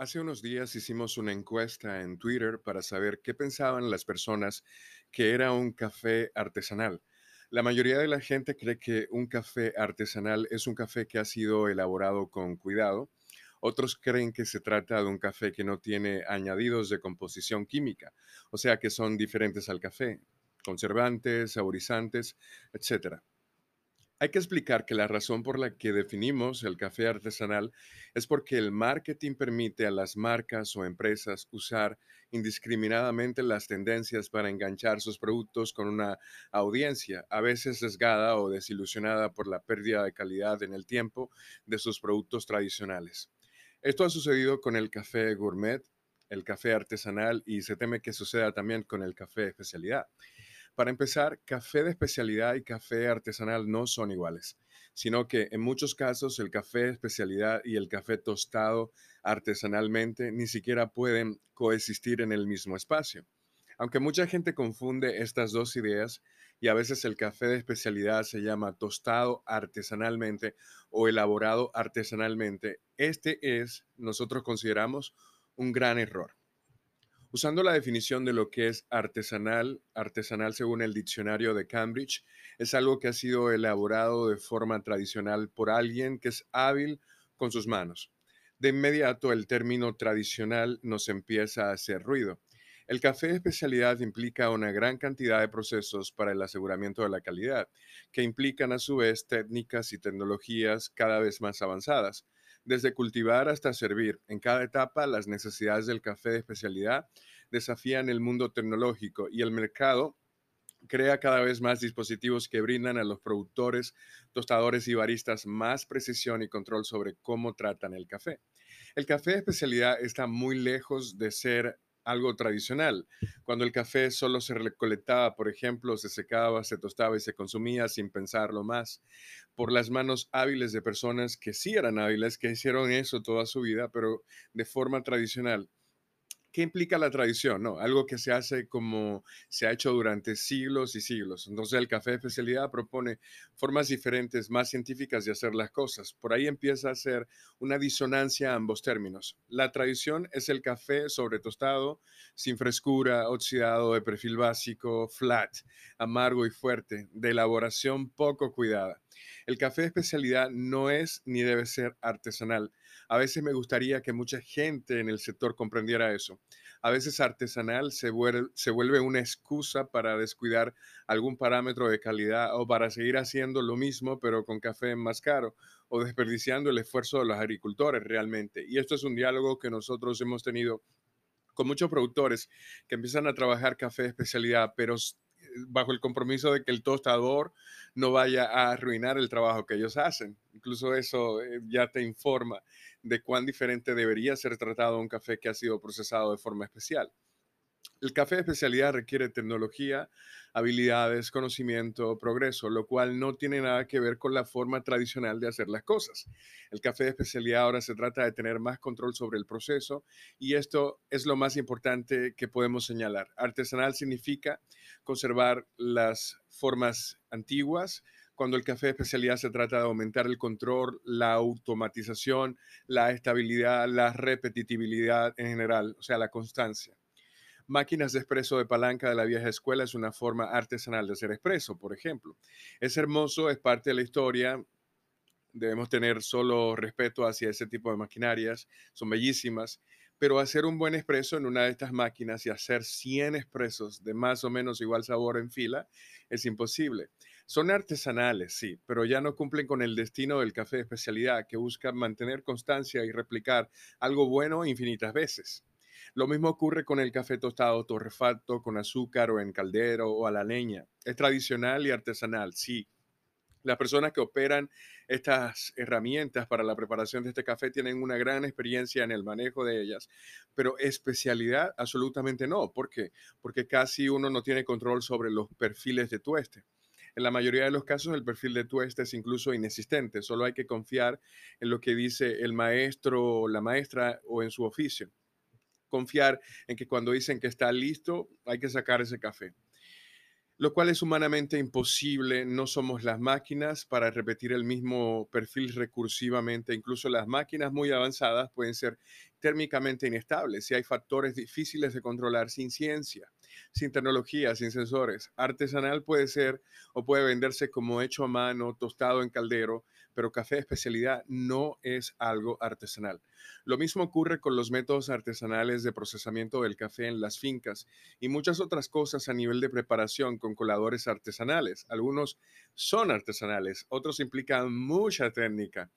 Hace unos días hicimos una encuesta en Twitter para saber qué pensaban las personas que era un café artesanal. La mayoría de la gente cree que un café artesanal es un café que ha sido elaborado con cuidado. Otros creen que se trata de un café que no tiene añadidos de composición química, o sea que son diferentes al café, conservantes, saborizantes, etcétera. Hay que explicar que la razón por la que definimos el café artesanal es porque el marketing permite a las marcas o empresas usar indiscriminadamente las tendencias para enganchar sus productos con una audiencia, a veces sesgada o desilusionada por la pérdida de calidad en el tiempo de sus productos tradicionales. Esto ha sucedido con el café gourmet, el café artesanal y se teme que suceda también con el café especialidad. Para empezar, café de especialidad y café artesanal no son iguales, sino que en muchos casos el café de especialidad y el café tostado artesanalmente ni siquiera pueden coexistir en el mismo espacio. Aunque mucha gente confunde estas dos ideas y a veces el café de especialidad se llama tostado artesanalmente o elaborado artesanalmente, este es, nosotros consideramos, un gran error. Usando la definición de lo que es artesanal, artesanal según el diccionario de Cambridge, es algo que ha sido elaborado de forma tradicional por alguien que es hábil con sus manos. De inmediato el término tradicional nos empieza a hacer ruido. El café de especialidad implica una gran cantidad de procesos para el aseguramiento de la calidad, que implican a su vez técnicas y tecnologías cada vez más avanzadas. Desde cultivar hasta servir, en cada etapa las necesidades del café de especialidad desafían el mundo tecnológico y el mercado crea cada vez más dispositivos que brindan a los productores, tostadores y baristas más precisión y control sobre cómo tratan el café. El café de especialidad está muy lejos de ser algo tradicional. Cuando el café solo se recolectaba, por ejemplo, se secaba, se tostaba y se consumía sin pensarlo más, por las manos hábiles de personas que sí eran hábiles, que hicieron eso toda su vida, pero de forma tradicional. ¿Qué implica la tradición? No, algo que se hace como se ha hecho durante siglos y siglos. Entonces el café de especialidad propone formas diferentes, más científicas de hacer las cosas. Por ahí empieza a ser una disonancia a ambos términos. La tradición es el café sobre tostado, sin frescura, oxidado, de perfil básico, flat, amargo y fuerte, de elaboración poco cuidada. El café de especialidad no es ni debe ser artesanal. A veces me gustaría que mucha gente en el sector comprendiera eso. A veces artesanal se vuelve, una excusa para descuidar algún parámetro de calidad o para seguir haciendo lo mismo pero con café más caro o desperdiciando el esfuerzo de los agricultores realmente. Y esto es un diálogo que nosotros hemos tenido con muchos productores que empiezan a trabajar café de especialidad, pero bajo el compromiso de que el tostador no vaya a arruinar el trabajo que ellos hacen. Incluso eso eh, ya te informa de cuán diferente debería ser tratado un café que ha sido procesado de forma especial. El café de especialidad requiere tecnología, habilidades, conocimiento, progreso, lo cual no tiene nada que ver con la forma tradicional de hacer las cosas. El café de especialidad ahora se trata de tener más control sobre el proceso y esto es lo más importante que podemos señalar. Artesanal significa conservar las formas antiguas, cuando el café de especialidad se trata de aumentar el control, la automatización, la estabilidad, la repetitividad en general, o sea, la constancia. Máquinas de expreso de palanca de la vieja escuela es una forma artesanal de hacer expreso, por ejemplo. Es hermoso, es parte de la historia. Debemos tener solo respeto hacia ese tipo de maquinarias, son bellísimas, pero hacer un buen expreso en una de estas máquinas y hacer 100 expresos de más o menos igual sabor en fila es imposible. Son artesanales, sí, pero ya no cumplen con el destino del café de especialidad que busca mantener constancia y replicar algo bueno infinitas veces. Lo mismo ocurre con el café tostado torrefacto con azúcar o en caldero o a la leña. Es tradicional y artesanal, sí. Las personas que operan estas herramientas para la preparación de este café tienen una gran experiencia en el manejo de ellas, pero especialidad absolutamente no. ¿Por qué? Porque casi uno no tiene control sobre los perfiles de tueste. En la mayoría de los casos el perfil de tueste es incluso inexistente, solo hay que confiar en lo que dice el maestro la maestra o en su oficio confiar en que cuando dicen que está listo, hay que sacar ese café. lo cual es humanamente imposible. No somos las máquinas para repetir el mismo perfil recursivamente. Incluso las máquinas muy avanzadas pueden ser térmicamente inestables y hay factores difíciles de controlar sin ciencia, sin tecnología, sin sensores. Artesanal puede ser o puede venderse como hecho a mano, tostado en caldero, pero café especialidad no es algo artesanal. Lo mismo ocurre con los métodos artesanales de procesamiento del café en las fincas y muchas otras cosas a nivel de preparación con coladores artesanales. Algunos son artesanales, otros implican mucha técnica.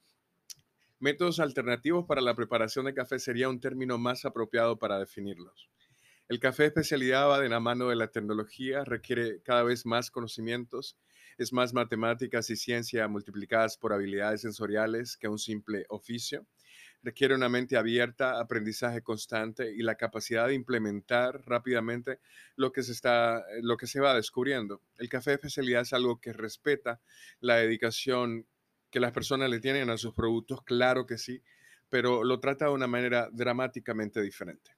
Métodos alternativos para la preparación de café sería un término más apropiado para definirlos. El café especialidad va de la mano de la tecnología, requiere cada vez más conocimientos, es más matemáticas y ciencia multiplicadas por habilidades sensoriales que un simple oficio. Requiere una mente abierta, aprendizaje constante y la capacidad de implementar rápidamente lo que se, está, lo que se va descubriendo. El café de especialidad es algo que respeta la dedicación que las personas le tienen a sus productos, claro que sí, pero lo trata de una manera dramáticamente diferente.